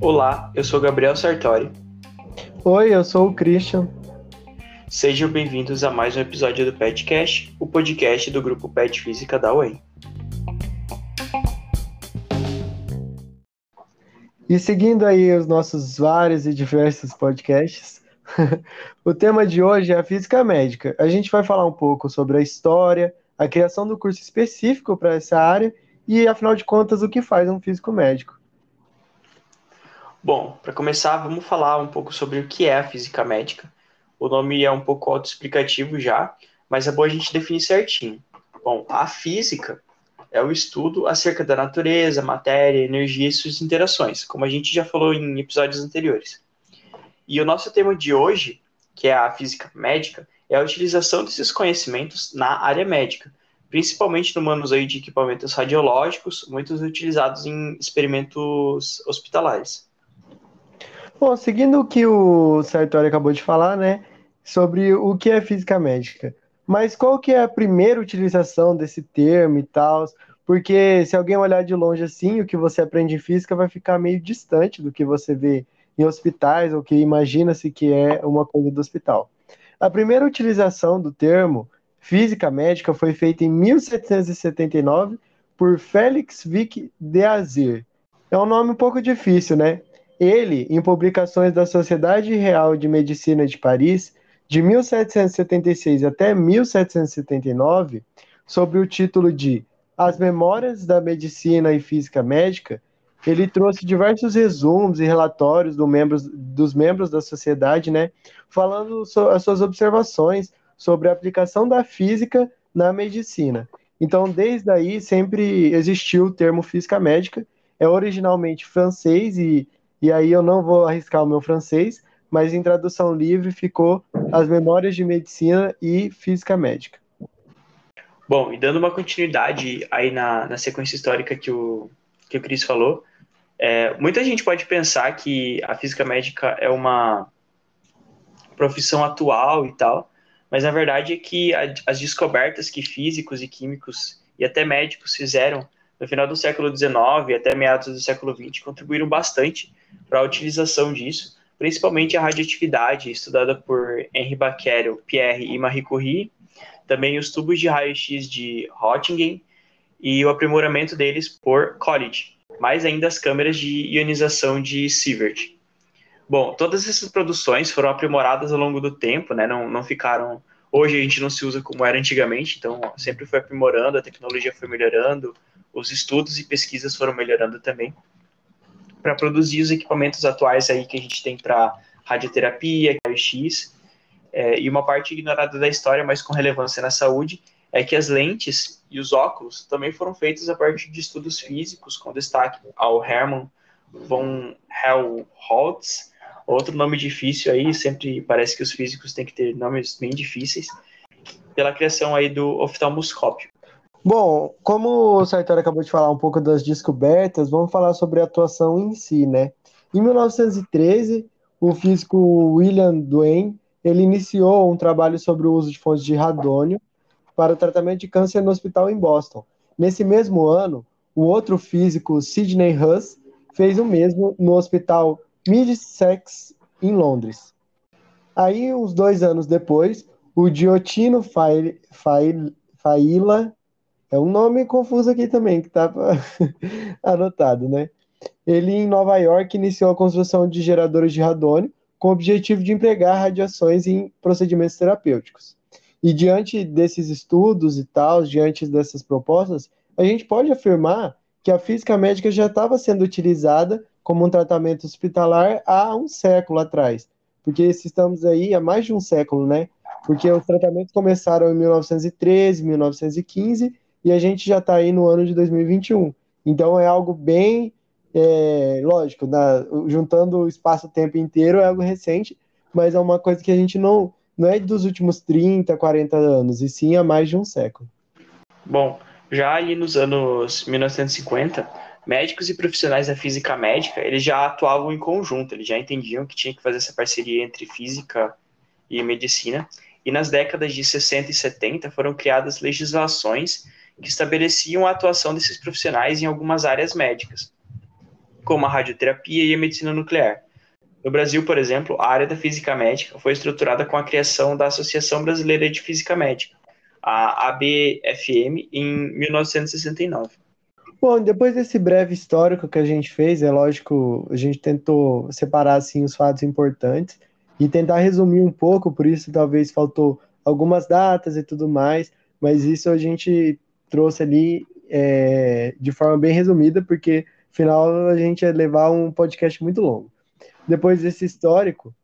Olá, eu sou Gabriel Sartori. Oi, eu sou o Christian. Sejam bem-vindos a mais um episódio do PetCast, o podcast do grupo Pet Física da UEM. E seguindo aí os nossos vários e diversos podcasts, o tema de hoje é a física médica. A gente vai falar um pouco sobre a história, a criação do curso específico para essa área e, afinal de contas, o que faz um físico médico. Bom, para começar, vamos falar um pouco sobre o que é a física médica. O nome é um pouco autoexplicativo já, mas é bom a gente definir certinho. Bom, a física é o estudo acerca da natureza, matéria, energia e suas interações, como a gente já falou em episódios anteriores. E o nosso tema de hoje, que é a física médica, é a utilização desses conhecimentos na área médica, principalmente no manuseio de equipamentos radiológicos, muitos utilizados em experimentos hospitalares. Bom, seguindo o que o Sartori acabou de falar, né, sobre o que é física médica. Mas qual que é a primeira utilização desse termo e tal? Porque se alguém olhar de longe assim, o que você aprende em física vai ficar meio distante do que você vê em hospitais ou que imagina-se que é uma coisa do hospital. A primeira utilização do termo física médica foi feita em 1779 por Félix Vic de Azir. É um nome um pouco difícil, né? Ele, em publicações da Sociedade Real de Medicina de Paris, de 1776 até 1779, sob o título de As Memórias da Medicina e Física Médica, ele trouxe diversos resumos e relatórios do membros, dos membros da sociedade, né, falando so, as suas observações sobre a aplicação da física na medicina. Então, desde aí, sempre existiu o termo física médica, é originalmente francês e e aí eu não vou arriscar o meu francês, mas em tradução livre ficou As Memórias de Medicina e Física Médica. Bom, e dando uma continuidade aí na, na sequência histórica que o, que o Cris falou, é, muita gente pode pensar que a física médica é uma profissão atual e tal, mas na verdade é que a, as descobertas que físicos e químicos e até médicos fizeram no final do século XIX até meados do século XX contribuíram bastante para a utilização disso, principalmente a radioatividade estudada por Henri Becquerel, Pierre e Marie Curie, também os tubos de raio-x de Roentgen e o aprimoramento deles por Coolidge, mais ainda as câmeras de ionização de Sievert. Bom, todas essas produções foram aprimoradas ao longo do tempo, né? não, não ficaram Hoje a gente não se usa como era antigamente, então sempre foi aprimorando, a tecnologia foi melhorando, os estudos e pesquisas foram melhorando também para produzir os equipamentos atuais aí que a gente tem para radioterapia, raio-x, é, e uma parte ignorada da história, mas com relevância na saúde, é que as lentes e os óculos também foram feitos a partir de estudos físicos, com destaque ao Hermann von Helmholtz, Outro nome difícil aí, sempre parece que os físicos têm que ter nomes bem difíceis, pela criação aí do oftalmoscópio. Bom, como o Sartori acabou de falar um pouco das descobertas, vamos falar sobre a atuação em si, né? Em 1913, o físico William Duane, ele iniciou um trabalho sobre o uso de fontes de radônio para o tratamento de câncer no hospital em Boston. Nesse mesmo ano, o outro físico, Sidney Huss, fez o mesmo no hospital Middlesex, em Londres. Aí, uns dois anos depois, o Diotino Faila, é um nome confuso aqui também, que está anotado, né? Ele, em Nova York, iniciou a construção de geradores de radônio com o objetivo de empregar radiações em procedimentos terapêuticos. E diante desses estudos e tal, diante dessas propostas, a gente pode afirmar que a física médica já estava sendo utilizada como um tratamento hospitalar há um século atrás. Porque estamos aí há mais de um século, né? Porque os tratamentos começaram em 1913, 1915 e a gente já está aí no ano de 2021. Então é algo bem, é, lógico, na, juntando o espaço-tempo inteiro é algo recente, mas é uma coisa que a gente não, não é dos últimos 30, 40 anos, e sim há mais de um século. Bom, já ali nos anos 1950, médicos e profissionais da física médica, eles já atuavam em conjunto, eles já entendiam que tinha que fazer essa parceria entre física e medicina. E nas décadas de 60 e 70 foram criadas legislações que estabeleciam a atuação desses profissionais em algumas áreas médicas, como a radioterapia e a medicina nuclear. No Brasil, por exemplo, a área da física médica foi estruturada com a criação da Associação Brasileira de Física Médica, a ABFM, em 1969. Bom, depois desse breve histórico que a gente fez, é lógico, a gente tentou separar assim os fatos importantes e tentar resumir um pouco, por isso talvez faltou algumas datas e tudo mais, mas isso a gente trouxe ali é, de forma bem resumida, porque afinal a gente ia levar um podcast muito longo. Depois desse histórico,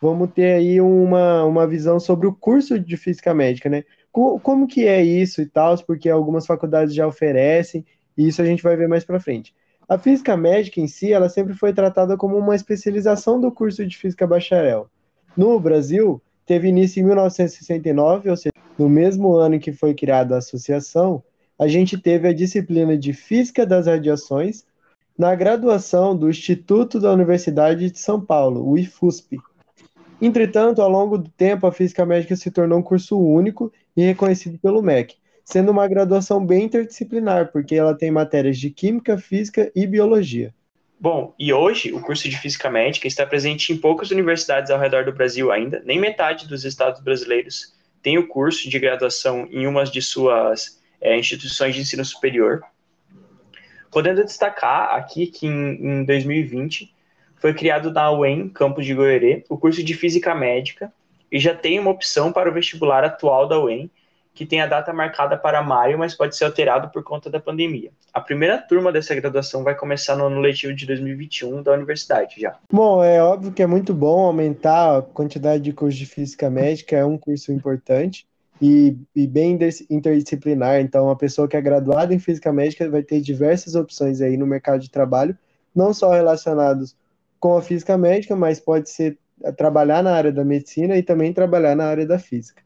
vamos ter aí uma, uma visão sobre o curso de Física Médica, né? Como que é isso e tal, porque algumas faculdades já oferecem, e isso a gente vai ver mais para frente. A Física Médica em si, ela sempre foi tratada como uma especialização do curso de Física Bacharel. No Brasil, teve início em 1969, ou seja, no mesmo ano que foi criada a associação, a gente teve a disciplina de Física das Radiações na graduação do Instituto da Universidade de São Paulo, o IFUSP. Entretanto, ao longo do tempo, a Física Médica se tornou um curso único e reconhecido pelo MEC, sendo uma graduação bem interdisciplinar, porque ela tem matérias de Química, Física e Biologia. Bom, e hoje o curso de Física Médica está presente em poucas universidades ao redor do Brasil ainda, nem metade dos estados brasileiros tem o curso de graduação em uma de suas é, instituições de ensino superior. Podendo destacar aqui que em, em 2020 foi criado na UEM, campus de Goiânia, o curso de Física Médica, e já tem uma opção para o vestibular atual da UEM, que tem a data marcada para maio, mas pode ser alterado por conta da pandemia. A primeira turma dessa graduação vai começar no ano letivo de 2021 da universidade já. Bom, é óbvio que é muito bom aumentar a quantidade de cursos de física médica, é um curso importante e, e bem interdisciplinar. Então, a pessoa que é graduada em física médica vai ter diversas opções aí no mercado de trabalho, não só relacionados com a física médica, mas pode ser trabalhar na área da medicina e também trabalhar na área da física.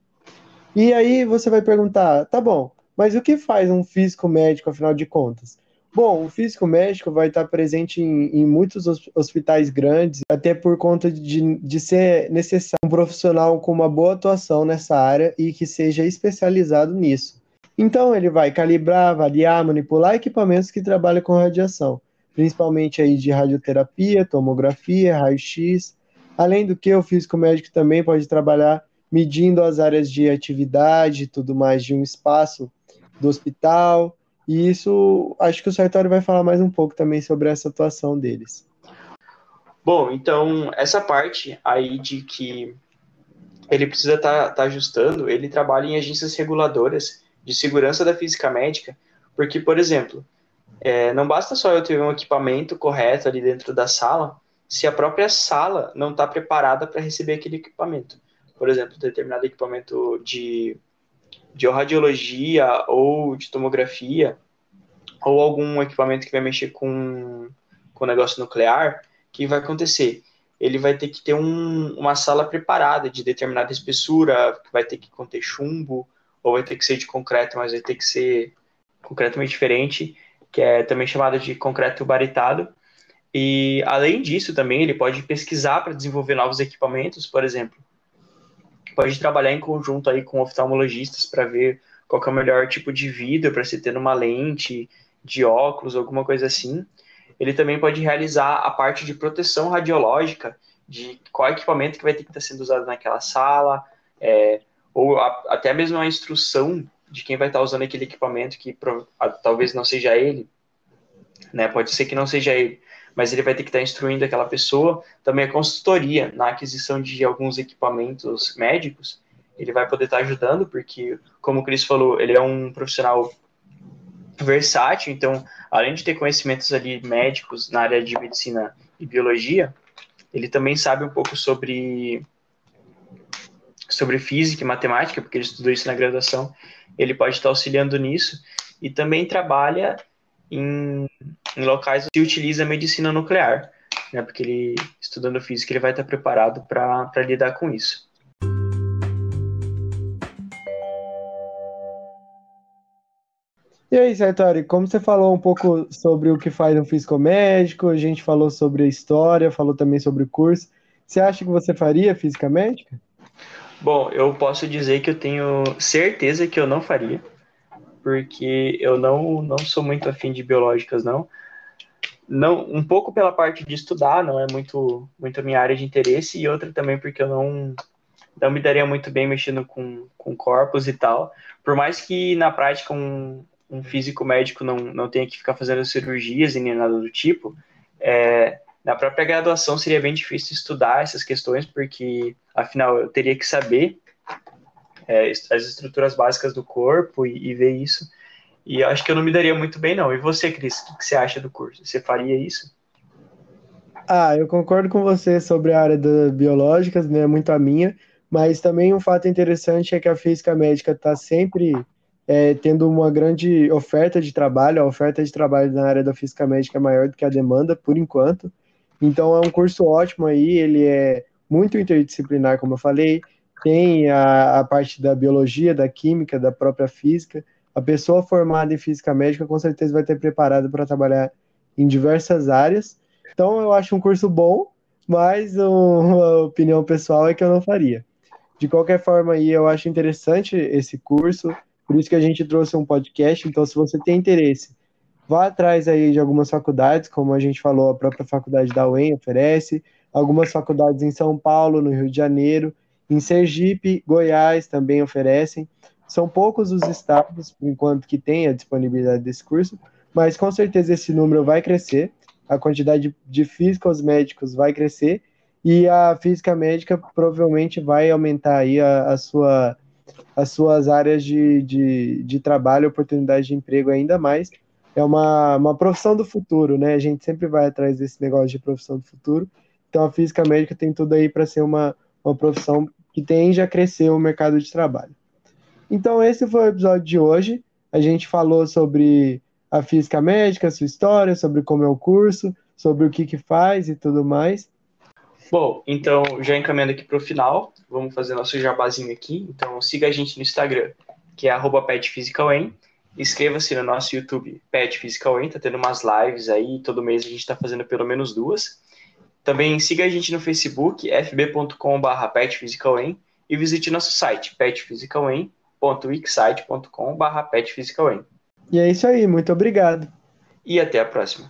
E aí você vai perguntar, tá bom, mas o que faz um físico médico, afinal de contas? Bom, o físico médico vai estar presente em, em muitos hospitais grandes, até por conta de, de ser necessário um profissional com uma boa atuação nessa área e que seja especializado nisso. Então, ele vai calibrar, avaliar, manipular equipamentos que trabalham com radiação, principalmente aí de radioterapia, tomografia, raio-x. Além do que, o físico médico também pode trabalhar medindo as áreas de atividade e tudo mais de um espaço do hospital. E isso, acho que o Sartori vai falar mais um pouco também sobre essa atuação deles. Bom, então, essa parte aí de que ele precisa estar tá, tá ajustando, ele trabalha em agências reguladoras de segurança da física médica, porque, por exemplo, é, não basta só eu ter um equipamento correto ali dentro da sala, se a própria sala não está preparada para receber aquele equipamento por exemplo, determinado equipamento de, de radiologia ou de tomografia, ou algum equipamento que vai mexer com, com negócio nuclear, o que vai acontecer? Ele vai ter que ter um, uma sala preparada de determinada espessura, que vai ter que conter chumbo, ou vai ter que ser de concreto, mas vai ter que ser concretamente diferente, que é também chamado de concreto baritado. E além disso, também ele pode pesquisar para desenvolver novos equipamentos, por exemplo, pode trabalhar em conjunto aí com oftalmologistas para ver qual é o melhor tipo de vidro para se ter numa lente de óculos, alguma coisa assim. Ele também pode realizar a parte de proteção radiológica, de qual equipamento que vai ter que estar sendo usado naquela sala, é, ou a, até mesmo a instrução de quem vai estar usando aquele equipamento que a, talvez não seja ele, né? Pode ser que não seja ele, mas ele vai ter que estar instruindo aquela pessoa. Também a consultoria na aquisição de alguns equipamentos médicos, ele vai poder estar ajudando, porque, como o Cris falou, ele é um profissional versátil, então, além de ter conhecimentos ali médicos na área de medicina e biologia, ele também sabe um pouco sobre sobre física e matemática, porque ele estudou isso na graduação, ele pode estar auxiliando nisso, e também trabalha em, em locais que utiliza medicina nuclear, né? Porque ele, estudando física, ele vai estar preparado para lidar com isso. E aí, Sartori, como você falou um pouco sobre o que faz um físico médico, a gente falou sobre a história, falou também sobre o curso. Você acha que você faria física médica? Bom, eu posso dizer que eu tenho certeza que eu não faria, porque eu não, não sou muito afim de biológicas, não. não. Um pouco pela parte de estudar, não é muito, muito a minha área de interesse, e outra também porque eu não, não me daria muito bem mexendo com, com corpos e tal. Por mais que na prática um, um físico médico não, não tenha que ficar fazendo cirurgias e nem nada do tipo, é, na própria graduação seria bem difícil estudar essas questões, porque afinal eu teria que saber é, as estruturas básicas do corpo e, e, ver isso. E acho que eu não me daria muito bem, não. E você, Cris, o que você acha do curso? Você faria isso? Ah, eu concordo com você sobre a área das biológicas, não é muito a minha, mas também um fato interessante é que a física médica está sempre é, tendo uma grande oferta de trabalho, a oferta de trabalho na área da física médica é maior do que a demanda, por enquanto. Então é um curso ótimo aí, ele é muito interdisciplinar, como eu falei, tem a, a parte da biologia, da química, da própria física. A pessoa formada em física médica com certeza vai ter preparado para trabalhar em diversas áreas. Então eu acho um curso bom, mas uma opinião pessoal é que eu não faria. De qualquer forma aí, eu acho interessante esse curso, por isso que a gente trouxe um podcast. Então, se você tem interesse, vá atrás aí de algumas faculdades, como a gente falou, a própria faculdade da UEM oferece, algumas faculdades em São Paulo, no Rio de Janeiro, em Sergipe, Goiás também oferecem. São poucos os estados, enquanto, que têm a disponibilidade desse curso, mas com certeza esse número vai crescer, a quantidade de físicos médicos vai crescer, e a física médica provavelmente vai aumentar aí a, a sua, as suas áreas de, de, de trabalho, oportunidade de emprego ainda mais. É uma, uma profissão do futuro, né? A gente sempre vai atrás desse negócio de profissão do futuro. Então a física médica tem tudo aí para ser uma, uma profissão que tende a crescer o mercado de trabalho. Então, esse foi o episódio de hoje. A gente falou sobre a física médica, sua história, sobre como é o curso, sobre o que, que faz e tudo mais. Bom, então, já encaminhando aqui para o final, vamos fazer nosso jabazinho aqui. Então, siga a gente no Instagram, que é petphysicalem. Inscreva-se no nosso YouTube, Pet Physical tá tendo umas lives aí, todo mês a gente está fazendo pelo menos duas. Também siga a gente no Facebook, fb.com.br petphysicalem e visite nosso site, petphysicalem.wixsite.com.br petphysicalem. E é isso aí, muito obrigado. E até a próxima.